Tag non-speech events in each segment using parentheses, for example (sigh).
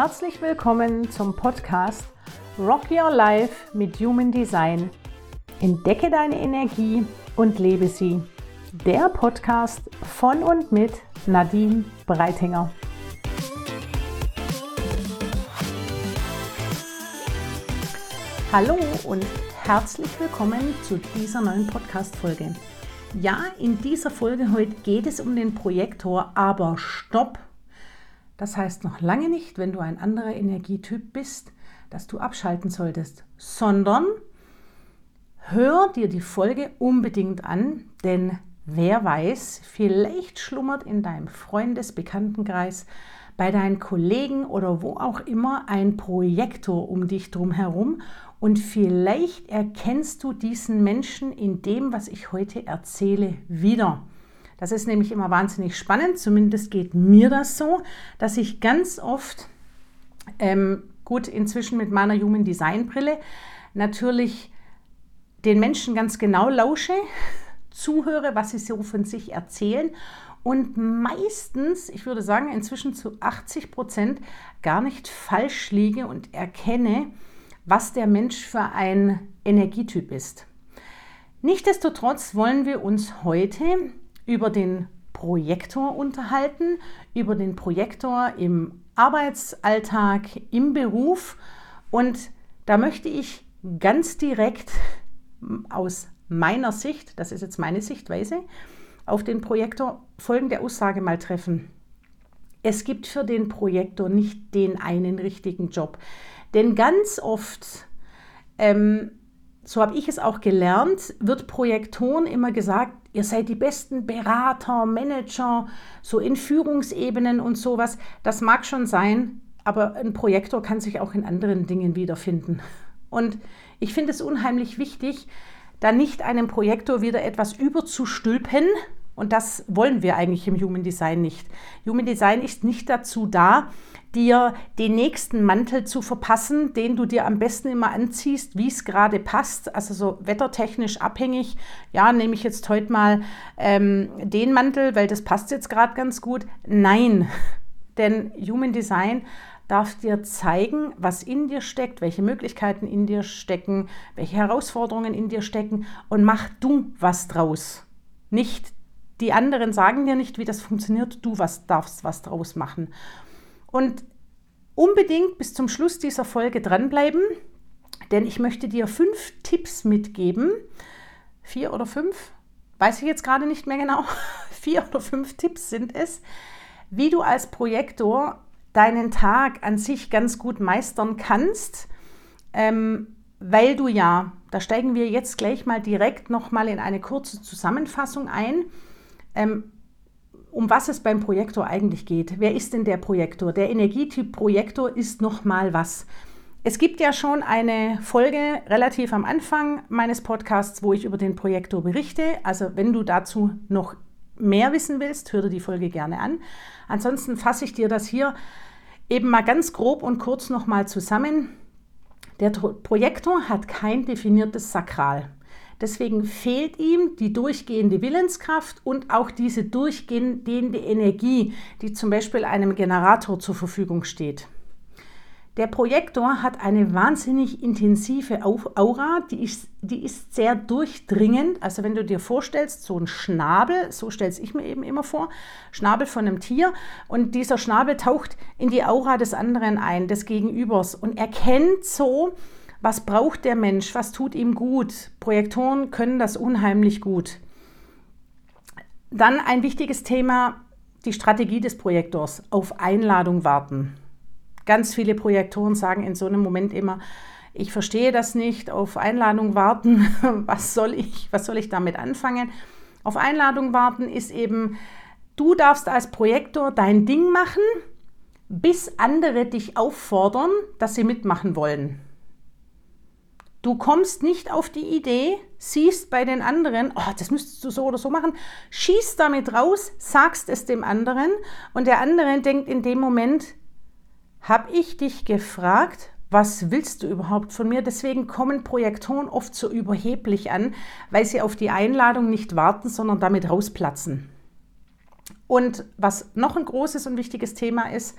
herzlich willkommen zum Podcast Rock Your Life mit Human Design. Entdecke deine Energie und lebe sie. Der Podcast von und mit Nadine Breitinger. Hallo und herzlich willkommen zu dieser neuen Podcast-Folge. Ja, in dieser Folge heute geht es um den Projektor, aber stopp! Das heißt noch lange nicht, wenn du ein anderer Energietyp bist, dass du abschalten solltest, sondern hör dir die Folge unbedingt an, denn wer weiß, vielleicht schlummert in deinem Freundesbekanntenkreis, bei deinen Kollegen oder wo auch immer ein Projektor um dich drum herum und vielleicht erkennst du diesen Menschen in dem, was ich heute erzähle, wieder. Das ist nämlich immer wahnsinnig spannend, zumindest geht mir das so, dass ich ganz oft, ähm, gut, inzwischen mit meiner Human Design Brille, natürlich den Menschen ganz genau lausche, (laughs) zuhöre, was sie so von sich erzählen und meistens, ich würde sagen, inzwischen zu 80 Prozent gar nicht falsch liege und erkenne, was der Mensch für ein Energietyp ist. Nichtsdestotrotz wollen wir uns heute über den Projektor unterhalten, über den Projektor im Arbeitsalltag, im Beruf. Und da möchte ich ganz direkt aus meiner Sicht, das ist jetzt meine Sichtweise, auf den Projektor folgende Aussage mal treffen. Es gibt für den Projektor nicht den einen richtigen Job. Denn ganz oft ähm, so habe ich es auch gelernt, wird Projektoren immer gesagt, ihr seid die besten Berater, Manager, so in Führungsebenen und sowas. Das mag schon sein, aber ein Projektor kann sich auch in anderen Dingen wiederfinden. Und ich finde es unheimlich wichtig, da nicht einem Projektor wieder etwas überzustülpen. Und das wollen wir eigentlich im Human Design nicht. Human Design ist nicht dazu da, dir den nächsten Mantel zu verpassen, den du dir am besten immer anziehst, wie es gerade passt, also so wettertechnisch abhängig. Ja, nehme ich jetzt heute mal ähm, den Mantel, weil das passt jetzt gerade ganz gut. Nein, (laughs) denn Human Design darf dir zeigen, was in dir steckt, welche Möglichkeiten in dir stecken, welche Herausforderungen in dir stecken und mach du was draus. Nicht die anderen sagen dir nicht, wie das funktioniert, du was darfst was draus machen. Und unbedingt bis zum Schluss dieser Folge dranbleiben, denn ich möchte dir fünf Tipps mitgeben. Vier oder fünf, weiß ich jetzt gerade nicht mehr genau. (laughs) Vier oder fünf Tipps sind es, wie du als Projektor deinen Tag an sich ganz gut meistern kannst, ähm, weil du ja, da steigen wir jetzt gleich mal direkt nochmal in eine kurze Zusammenfassung ein. Ähm, um was es beim Projektor eigentlich geht. Wer ist denn der Projektor? Der Energietyp Projektor ist nochmal was. Es gibt ja schon eine Folge relativ am Anfang meines Podcasts, wo ich über den Projektor berichte. Also wenn du dazu noch mehr wissen willst, hör dir die Folge gerne an. Ansonsten fasse ich dir das hier eben mal ganz grob und kurz nochmal zusammen. Der Projektor hat kein definiertes Sakral. Deswegen fehlt ihm die durchgehende Willenskraft und auch diese durchgehende Energie, die zum Beispiel einem Generator zur Verfügung steht. Der Projektor hat eine wahnsinnig intensive Aura, die ist, die ist sehr durchdringend. Also wenn du dir vorstellst, so ein Schnabel, so stelle ich mir eben immer vor, Schnabel von einem Tier und dieser Schnabel taucht in die Aura des anderen ein, des Gegenübers und erkennt so, was braucht der Mensch? Was tut ihm gut? Projektoren können das unheimlich gut. Dann ein wichtiges Thema, die Strategie des Projektors. Auf Einladung warten. Ganz viele Projektoren sagen in so einem Moment immer, ich verstehe das nicht, auf Einladung warten, (laughs) was soll ich, was soll ich damit anfangen? Auf Einladung warten ist eben, du darfst als Projektor dein Ding machen, bis andere dich auffordern, dass sie mitmachen wollen. Du kommst nicht auf die Idee, siehst bei den anderen, oh, das müsstest du so oder so machen, schießt damit raus, sagst es dem anderen und der andere denkt in dem Moment, habe ich dich gefragt, was willst du überhaupt von mir? Deswegen kommen Projektoren oft so überheblich an, weil sie auf die Einladung nicht warten, sondern damit rausplatzen. Und was noch ein großes und wichtiges Thema ist,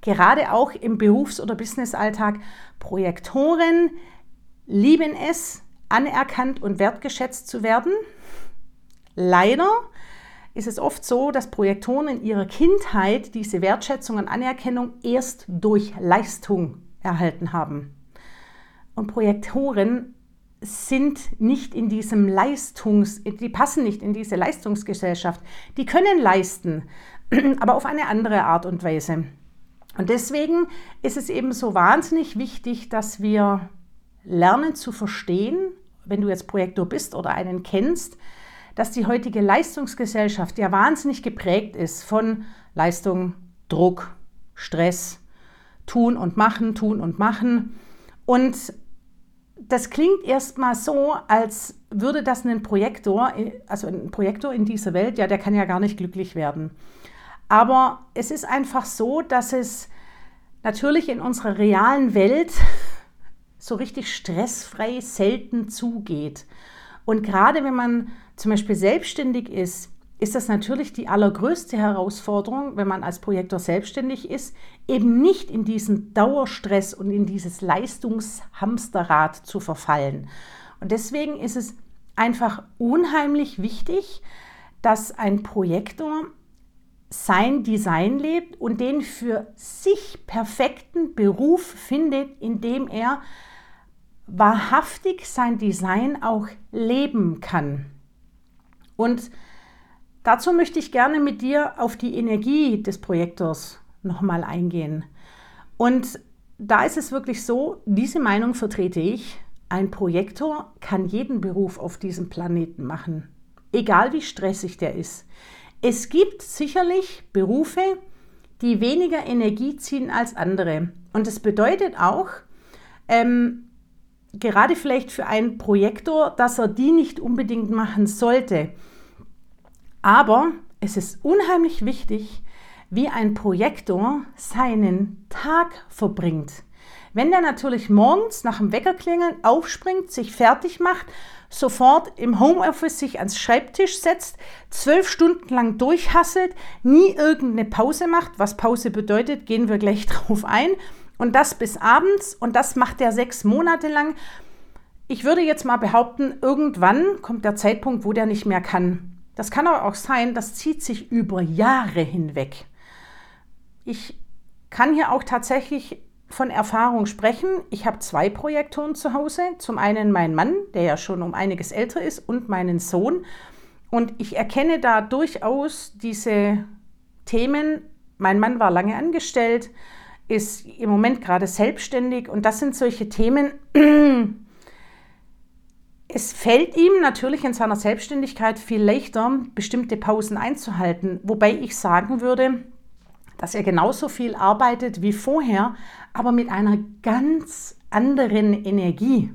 gerade auch im Berufs- oder Businessalltag, Projektoren lieben es, anerkannt und wertgeschätzt zu werden. Leider ist es oft so, dass Projektoren in ihrer Kindheit diese Wertschätzung und Anerkennung erst durch Leistung erhalten haben. Und Projektoren sind nicht in diesem Leistungs, die passen nicht in diese Leistungsgesellschaft. Die können leisten, (clears throat) aber auf eine andere Art und Weise. Und deswegen ist es eben so wahnsinnig wichtig, dass wir lernen zu verstehen, wenn du jetzt Projektor bist oder einen kennst, dass die heutige Leistungsgesellschaft ja wahnsinnig geprägt ist von Leistung, Druck, Stress, tun und machen, tun und machen. Und das klingt erstmal so, als würde das ein Projektor, also ein Projektor in dieser Welt, ja, der kann ja gar nicht glücklich werden. Aber es ist einfach so, dass es natürlich in unserer realen Welt so richtig stressfrei selten zugeht. Und gerade wenn man zum Beispiel selbstständig ist, ist das natürlich die allergrößte Herausforderung, wenn man als Projektor selbstständig ist, eben nicht in diesen Dauerstress und in dieses Leistungshamsterrad zu verfallen. Und deswegen ist es einfach unheimlich wichtig, dass ein Projektor sein Design lebt und den für sich perfekten Beruf findet, in dem er wahrhaftig sein Design auch leben kann. Und dazu möchte ich gerne mit dir auf die Energie des Projektors nochmal eingehen. Und da ist es wirklich so, diese Meinung vertrete ich, ein Projektor kann jeden Beruf auf diesem Planeten machen, egal wie stressig der ist. Es gibt sicherlich Berufe, die weniger Energie ziehen als andere. Und das bedeutet auch, ähm, gerade vielleicht für einen Projektor, dass er die nicht unbedingt machen sollte. Aber es ist unheimlich wichtig, wie ein Projektor seinen Tag verbringt. Wenn der natürlich morgens nach dem Weckerklingeln aufspringt, sich fertig macht, sofort im Homeoffice sich ans Schreibtisch setzt, zwölf Stunden lang durchhasselt, nie irgendeine Pause macht, was Pause bedeutet, gehen wir gleich (laughs) drauf ein, und das bis abends und das macht er sechs Monate lang. Ich würde jetzt mal behaupten, irgendwann kommt der Zeitpunkt, wo der nicht mehr kann. Das kann aber auch sein, das zieht sich über Jahre hinweg. Ich kann hier auch tatsächlich von Erfahrung sprechen. Ich habe zwei Projektoren zu Hause. Zum einen meinen Mann, der ja schon um einiges älter ist, und meinen Sohn. Und ich erkenne da durchaus diese Themen. Mein Mann war lange angestellt, ist im Moment gerade selbstständig und das sind solche Themen, (clears throat) es fällt ihm natürlich in seiner Selbstständigkeit viel leichter, bestimmte Pausen einzuhalten, wobei ich sagen würde, dass er genauso viel arbeitet wie vorher, aber mit einer ganz anderen Energie.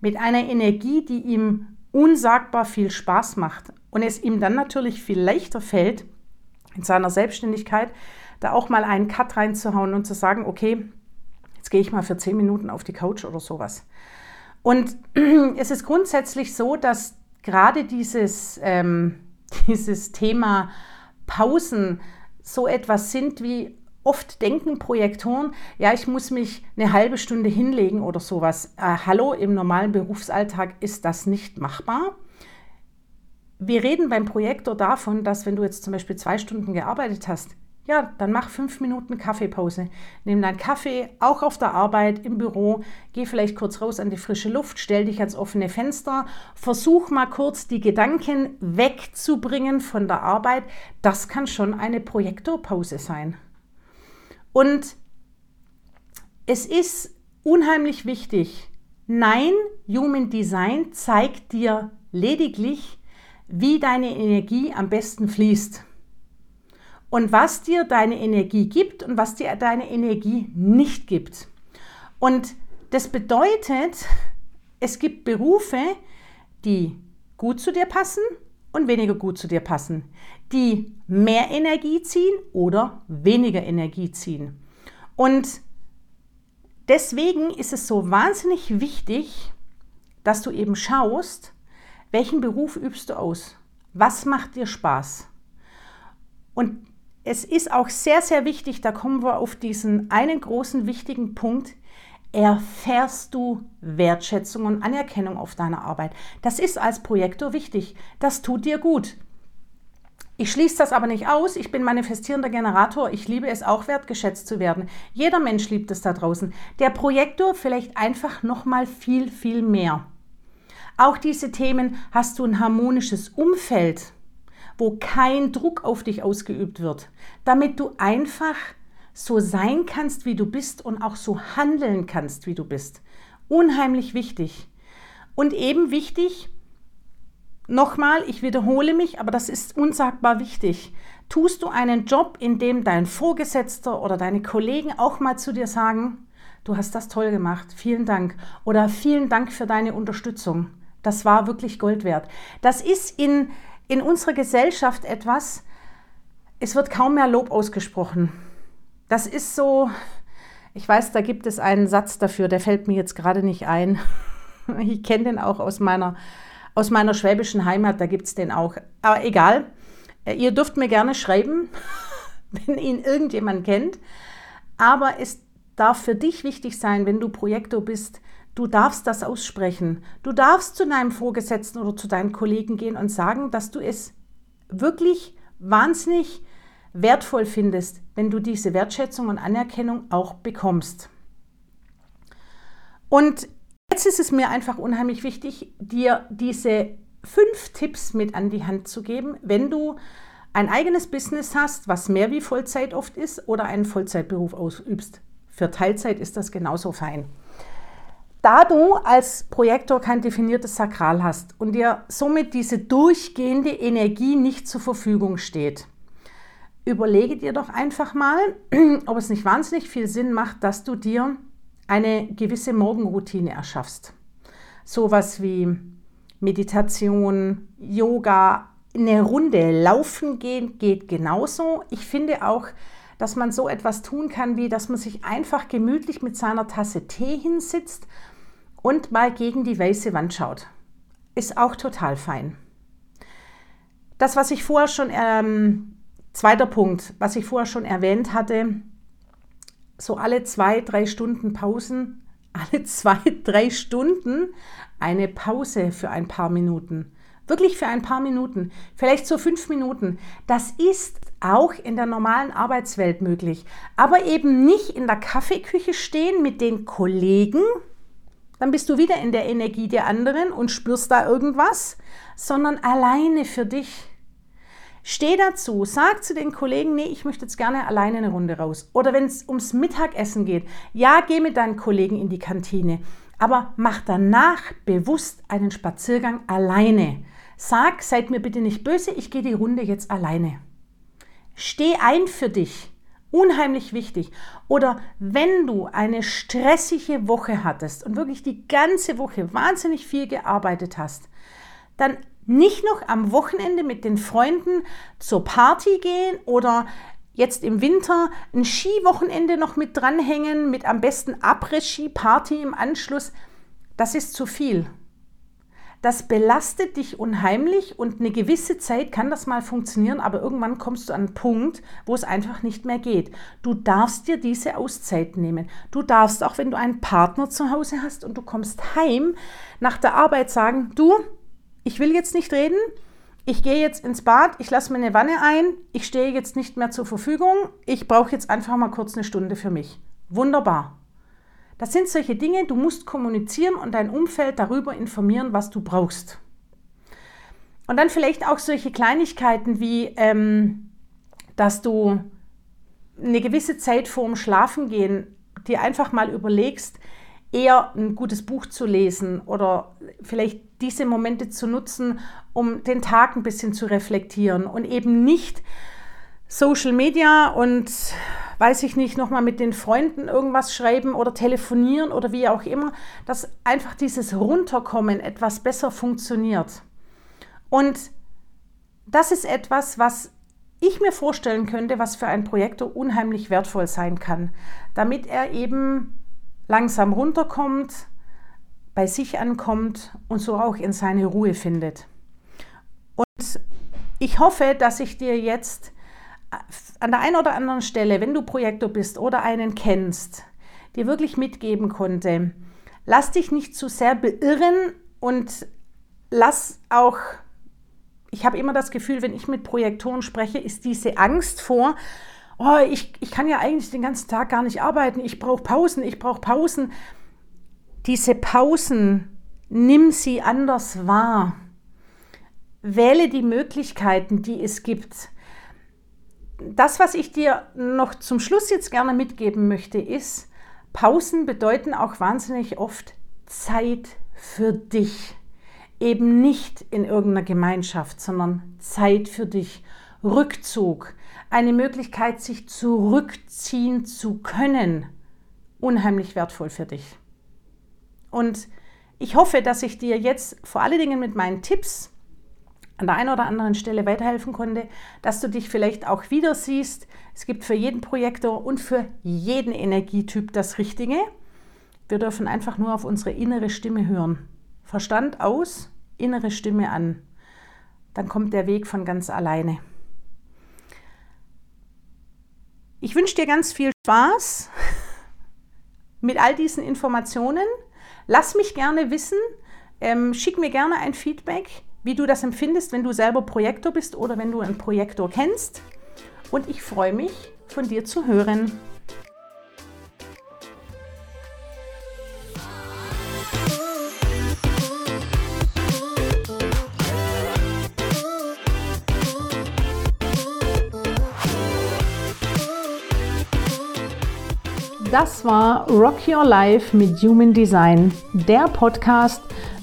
Mit einer Energie, die ihm unsagbar viel Spaß macht. Und es ihm dann natürlich viel leichter fällt, in seiner Selbstständigkeit da auch mal einen Cut reinzuhauen und zu sagen, okay, jetzt gehe ich mal für zehn Minuten auf die Couch oder sowas. Und (clears throat) es ist grundsätzlich so, dass gerade dieses, ähm, (laughs) dieses Thema Pausen so etwas sind wie oft denken Projektoren, ja, ich muss mich eine halbe Stunde hinlegen oder sowas. Äh, hallo, im normalen Berufsalltag ist das nicht machbar. Wir reden beim Projektor davon, dass wenn du jetzt zum Beispiel zwei Stunden gearbeitet hast, ja, dann mach fünf Minuten Kaffeepause. Nimm deinen Kaffee auch auf der Arbeit, im Büro, geh vielleicht kurz raus an die frische Luft, stell dich ans offene Fenster, versuch mal kurz die Gedanken wegzubringen von der Arbeit. Das kann schon eine Projektorpause sein. Und es ist unheimlich wichtig. Nein, Human Design zeigt dir lediglich, wie deine Energie am besten fließt und was dir deine Energie gibt und was dir deine Energie nicht gibt. Und das bedeutet, es gibt Berufe, die gut zu dir passen und weniger gut zu dir passen, die mehr Energie ziehen oder weniger Energie ziehen. Und deswegen ist es so wahnsinnig wichtig, dass du eben schaust, welchen Beruf übst du aus? Was macht dir Spaß? Und es ist auch sehr, sehr wichtig, da kommen wir auf diesen einen großen wichtigen Punkt, erfährst du Wertschätzung und Anerkennung auf deiner Arbeit. Das ist als Projektor wichtig. Das tut dir gut. Ich schließe das aber nicht aus. Ich bin manifestierender Generator. Ich liebe es auch wertgeschätzt zu werden. Jeder Mensch liebt es da draußen. Der Projektor vielleicht einfach noch mal viel viel mehr. Auch diese Themen hast du ein harmonisches Umfeld, wo kein Druck auf dich ausgeübt wird, damit du einfach so sein kannst, wie du bist und auch so handeln kannst, wie du bist. Unheimlich wichtig. Und eben wichtig, nochmal, ich wiederhole mich, aber das ist unsagbar wichtig. Tust du einen Job, in dem dein Vorgesetzter oder deine Kollegen auch mal zu dir sagen, du hast das toll gemacht, vielen Dank oder vielen Dank für deine Unterstützung. Das war wirklich Gold wert. Das ist in, in unserer Gesellschaft etwas, es wird kaum mehr Lob ausgesprochen. Das ist so, ich weiß, da gibt es einen Satz dafür, der fällt mir jetzt gerade nicht ein. (laughs) Ich kenne den auch aus meiner, aus meiner schwäbischen Heimat, da gibt es den auch. Aber egal, äh, ihr dürft mir gerne schreiben, (laughs) wenn ihn irgendjemand kennt. Aber es darf für dich wichtig sein, wenn du Projektor bist, du darfst das aussprechen. Du darfst zu deinem Vorgesetzten oder zu deinen Kollegen gehen und sagen, dass du es wirklich wahnsinnig wertvoll findest, wenn du diese Wertschätzung und Anerkennung auch bekommst. Und jetzt ist es mir einfach unheimlich wichtig, dir diese fünf Tipps mit an die Hand zu geben, wenn du ein eigenes Business hast, was mehr wie Vollzeit oft ist, oder einen Vollzeitberuf ausübst. Für Teilzeit ist das genauso fein. Da du als Projektor kein definiertes Sakral hast und dir somit diese durchgehende Energie nicht zur Verfügung steht, überlege dir doch einfach mal, (clears throat) ob es nicht wahnsinnig viel Sinn macht, dass du dir eine gewisse Morgenroutine erschaffst. Sowas wie Meditation, Yoga, eine Runde laufen gehen geht genauso. Ich finde auch, dass man so etwas tun kann, wie dass man sich einfach gemütlich mit seiner Tasse Tee hinsitzt und mal gegen die weiße Wand schaut. Ist auch total fein. Das, was ich vorher schon ähm, Zweiter Punkt, was ich vorher schon erwähnt hatte, so alle zwei, drei Stunden Pausen, (laughs) alle zwei, drei Stunden eine Pause für ein paar Minuten. Wirklich für ein paar Minuten, vielleicht so fünf Minuten. Das ist auch in der normalen Arbeitswelt möglich. Aber eben nicht in der Kaffeeküche stehen mit den Kollegen, dann bist du wieder in der Energie der anderen und spürst da irgendwas, sondern alleine für dich. Steh dazu, sag zu den Kollegen, nee, ich möchte jetzt gerne alleine eine Runde raus. Oder wenn es ums Mittagessen geht, ja, geh mit deinen Kollegen in die Kantine, aber mach danach bewusst einen Spaziergang alleine. Sag, seid mir bitte nicht böse, ich gehe die Runde jetzt alleine. Steh ein für dich. Unheimlich wichtig. Oder wenn du eine stressige Woche hattest und wirklich die ganze Woche wahnsinnig viel gearbeitet hast, dann nicht noch am Wochenende mit den Freunden zur Party gehen oder jetzt im Winter ein Skiwochenende noch mit dranhängen, mit am besten Après-Ski-Party im Anschluss. Das ist zu viel. Das belastet dich unheimlich und eine gewisse Zeit kann das mal funktionieren, aber irgendwann kommst du an einen Punkt, wo es einfach nicht mehr geht. Du darfst dir diese Auszeit nehmen. Du darfst auch, wenn du einen Partner zu Hause hast und du kommst heim, nach der Arbeit sagen, du, ich will jetzt nicht reden, ich gehe jetzt ins Bad, ich lasse mir eine Wanne ein, ich stehe jetzt nicht mehr zur Verfügung, ich brauche jetzt einfach mal kurz eine Stunde für mich. Wunderbar. Das sind solche Dinge, du musst kommunizieren und dein Umfeld darüber informieren, was du brauchst. Und dann vielleicht auch solche Kleinigkeiten wie, ähm, dass du eine gewisse Zeit vorm Schlafengehen dir einfach mal überlegst, eher ein gutes Buch zu lesen oder vielleicht diese Momente zu nutzen, um den Tag ein bisschen zu reflektieren und eben nicht Social Media und weiß ich nicht, nochmal mit den Freunden irgendwas schreiben oder telefonieren oder wie auch immer, dass einfach dieses Runterkommen etwas besser funktioniert. Und das ist etwas, was ich mir vorstellen könnte, was für ein Projektor unheimlich wertvoll sein kann, damit er eben langsam runterkommt, bei sich ankommt und so auch in seine Ruhe findet. Und ich hoffe, dass ich dir jetzt an der einen oder anderen Stelle, wenn du Projektor bist oder einen kennst, dir wirklich mitgeben konnte, lass dich nicht zu sehr beirren und lass auch, ich habe immer das Gefühl, wenn ich mit Projektoren spreche, ist diese Angst vor, oh, ich, ich kann ja eigentlich den ganzen Tag gar nicht arbeiten, ich brauche Pausen, ich brauche Pausen. Diese Pausen, nimm sie anders wahr. Wähle die Möglichkeiten, die es gibt. Das, was ich dir noch zum Schluss jetzt gerne mitgeben möchte, ist, Pausen bedeuten auch wahnsinnig oft Zeit für dich. Eben nicht in irgendeiner Gemeinschaft, sondern Zeit für dich. Rückzug, eine Möglichkeit, sich zurückziehen zu können. Unheimlich wertvoll für dich. Und ich hoffe, dass ich dir jetzt vor allen Dingen mit meinen Tipps an der einen oder anderen Stelle weiterhelfen konnte, dass du dich vielleicht auch wieder siehst. Es gibt für jeden Projektor und für jeden Energietyp das Richtige. Wir dürfen einfach nur auf unsere innere Stimme hören. Verstand aus, innere Stimme an. Dann kommt der Weg von ganz alleine. Ich wünsche dir ganz viel Spaß (laughs) mit all diesen Informationen. Lass mich gerne wissen, ähm, schick mir gerne ein Feedback wie du das empfindest, wenn du selber Projektor bist oder wenn du einen Projektor kennst. Und ich freue mich, von dir zu hören. Das war Rock Your Life mit Human Design, der Podcast